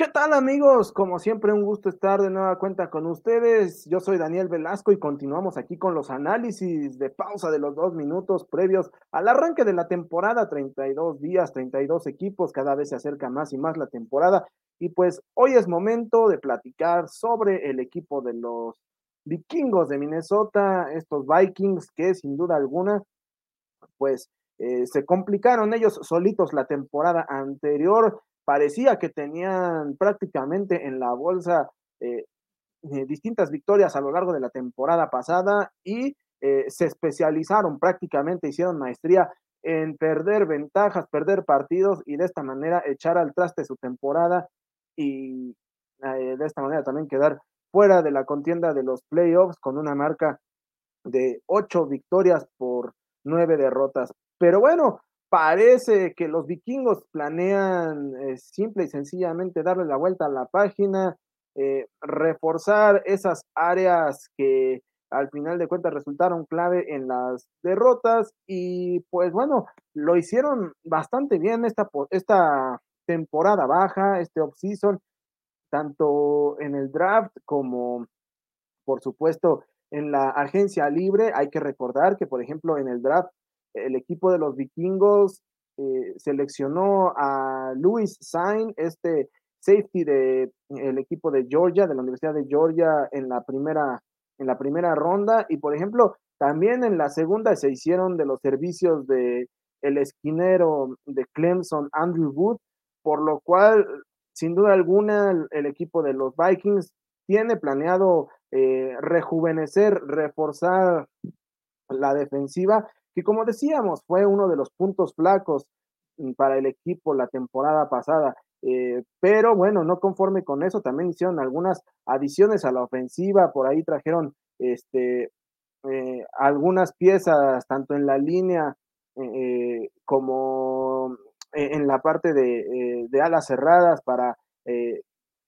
¿Qué tal amigos? Como siempre, un gusto estar de nueva cuenta con ustedes. Yo soy Daniel Velasco y continuamos aquí con los análisis de pausa de los dos minutos previos al arranque de la temporada, 32 días, 32 equipos, cada vez se acerca más y más la temporada. Y pues hoy es momento de platicar sobre el equipo de los vikingos de Minnesota, estos Vikings que sin duda alguna, pues eh, se complicaron ellos solitos la temporada anterior parecía que tenían prácticamente en la bolsa eh, eh, distintas victorias a lo largo de la temporada pasada y eh, se especializaron prácticamente, hicieron maestría en perder ventajas, perder partidos y de esta manera echar al traste su temporada y de esta manera también quedar fuera de la contienda de los playoffs con una marca de ocho victorias por nueve derrotas. Pero bueno, Parece que los vikingos planean eh, simple y sencillamente darle la vuelta a la página, eh, reforzar esas áreas que al final de cuentas resultaron clave en las derrotas y pues bueno, lo hicieron bastante bien esta, esta temporada baja, este off-season, tanto en el draft como por supuesto en la agencia libre. Hay que recordar que por ejemplo en el draft el equipo de los vikingos eh, seleccionó a Louis Sain, este safety del el equipo de Georgia, de la Universidad de Georgia, en la primera, en la primera ronda. Y por ejemplo, también en la segunda se hicieron de los servicios de el esquinero de Clemson, Andrew Wood, por lo cual, sin duda alguna, el, equipo de los Vikings tiene planeado eh, rejuvenecer, reforzar la defensiva que como decíamos, fue uno de los puntos flacos mm, para el equipo la temporada pasada. Eh, pero bueno, no conforme con eso, también hicieron algunas adiciones a la ofensiva, por ahí trajeron este, eh, algunas piezas, tanto en la línea eh, como en la parte de alas cerradas para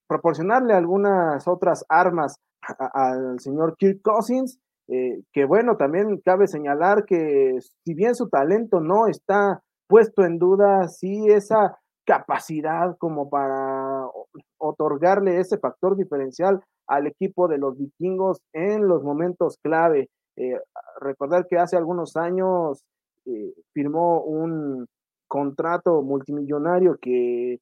proporcionarle algunas otras armas al señor Kirk Cousins eh, que bueno, también cabe señalar que si bien su talento no está puesto en duda, sí esa capacidad como para otorgarle ese factor diferencial al equipo de los vikingos en los momentos clave. Eh, recordar que hace algunos años eh, firmó un contrato multimillonario que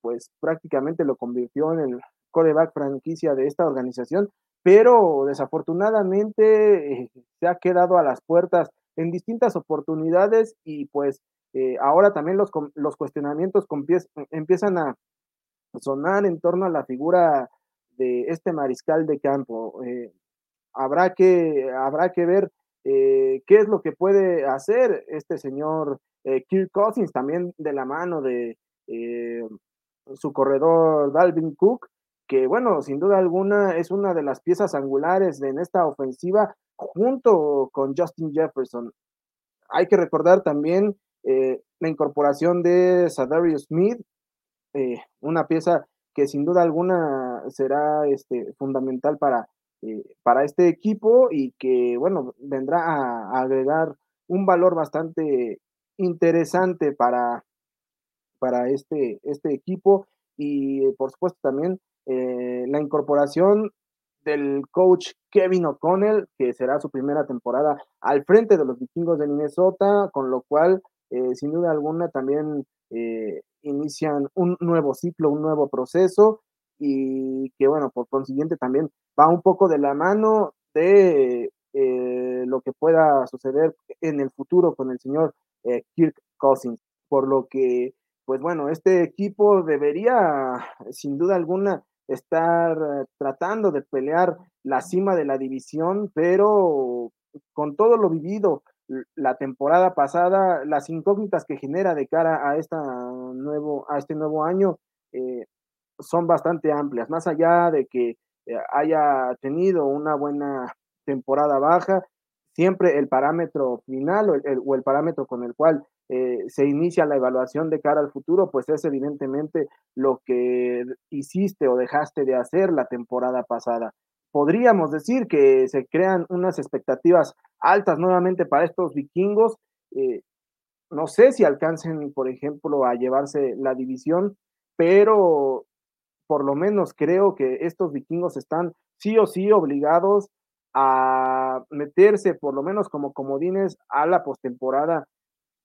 pues prácticamente lo convirtió en el coreback franquicia de esta organización pero desafortunadamente eh, se ha quedado a las puertas en distintas oportunidades y pues eh, ahora también los, los cuestionamientos empiezan a sonar en torno a la figura de este mariscal de campo. Eh, habrá, que, habrá que ver qué es lo que puede hacer este señor Kirk Cousins, también de la mano de su corredor Dalvin Cook, que bueno, sin duda alguna es una de las piezas angulares en esta ofensiva junto con Justin Jefferson. Hay que recordar también eh, la incorporación de Sadario Smith, eh, una pieza que sin duda alguna será este, fundamental para, eh, para este equipo y que, bueno, vendrá a, agregar un valor bastante interesante para, para este, este equipo y por supuesto también eh, la incorporación del coach Kevin O'Connell, que será su primera temporada al frente de los vikingos de Minnesota, con lo cual, eh, sin duda alguna, también eh, inician un nuevo ciclo, un nuevo proceso, y que, bueno, por consiguiente también va un poco de la mano de lo que pueda suceder en el futuro con el señor Kirk Cousins, por lo que, pues bueno, este equipo debería, sin duda alguna, estar eh, tratando de pelear la cima de la división, pero con todo lo vivido la temporada pasada, las incógnitas que genera de cara a, esta nuevo, a este nuevo año eh, son bastante amplias, más allá de que eh, haya tenido una buena temporada baja, siempre el parámetro final o el parámetro con el cual eh, se inicia la evaluación de cara al futuro, pues es evidentemente lo que hiciste o dejaste de hacer la temporada pasada. Podríamos decir que se crean unas expectativas altas nuevamente para estos vikingos. Eh, no sé si alcancen, por ejemplo, a llevarse la división, pero por lo menos creo que estos vikingos están sí o sí obligados a meterse por lo menos como comodines a la postemporada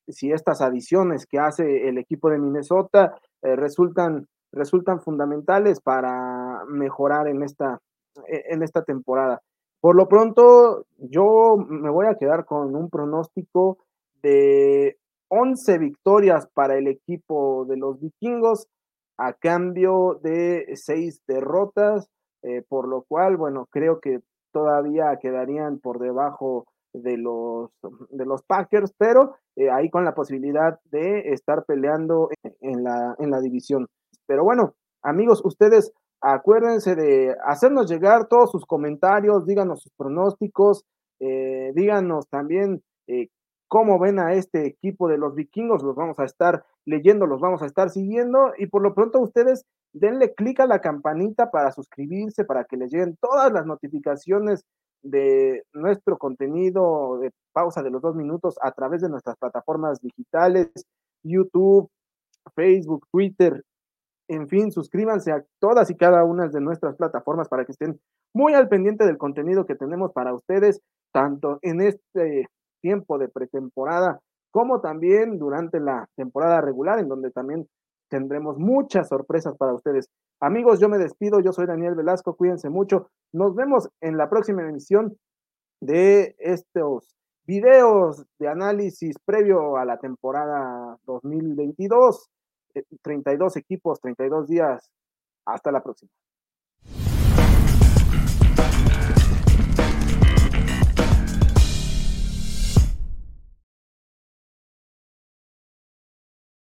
si estas adiciones que hace el equipo de Minnesota eh, resultan, resultan fundamentales para mejorar en esta, e, en esta temporada. Por lo pronto, yo me voy a quedar con un pronóstico de 11 victorias para el equipo de los vikingos a cambio de 6 derrotas, eh, por lo cual, bueno, creo que todavía quedarían por debajo de los, de los Packers, pero eh, ahí con la posibilidad de estar peleando en la, en la división. Pero bueno, amigos, ustedes acuérdense de hacernos llegar todos sus comentarios, díganos sus pronósticos, eh, díganos también eh, cómo ven a este equipo de los vikingos, los vamos a estar leyendo, los vamos a estar siguiendo y por lo pronto ustedes denle clic a la campanita para suscribirse, para que les lleguen todas las notificaciones de nuestro contenido de pausa de los dos minutos a través de nuestras plataformas digitales, YouTube, Facebook, Twitter, en fin, suscríbanse a todas y cada una de nuestras plataformas para que estén muy al pendiente del contenido que tenemos para ustedes, tanto en este tiempo de pretemporada como también durante la temporada regular, en donde también tendremos muchas sorpresas para ustedes. Amigos, yo me despido, yo soy Daniel Velasco, cuídense mucho. Nos vemos en la próxima emisión de estos videos de análisis previo a la temporada 2022. 32 eh, equipos, 32 días. Hasta la próxima.